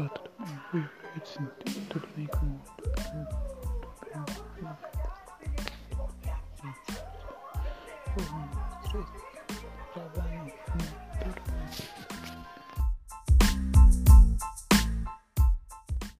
relato it's to tudo bem com. Um.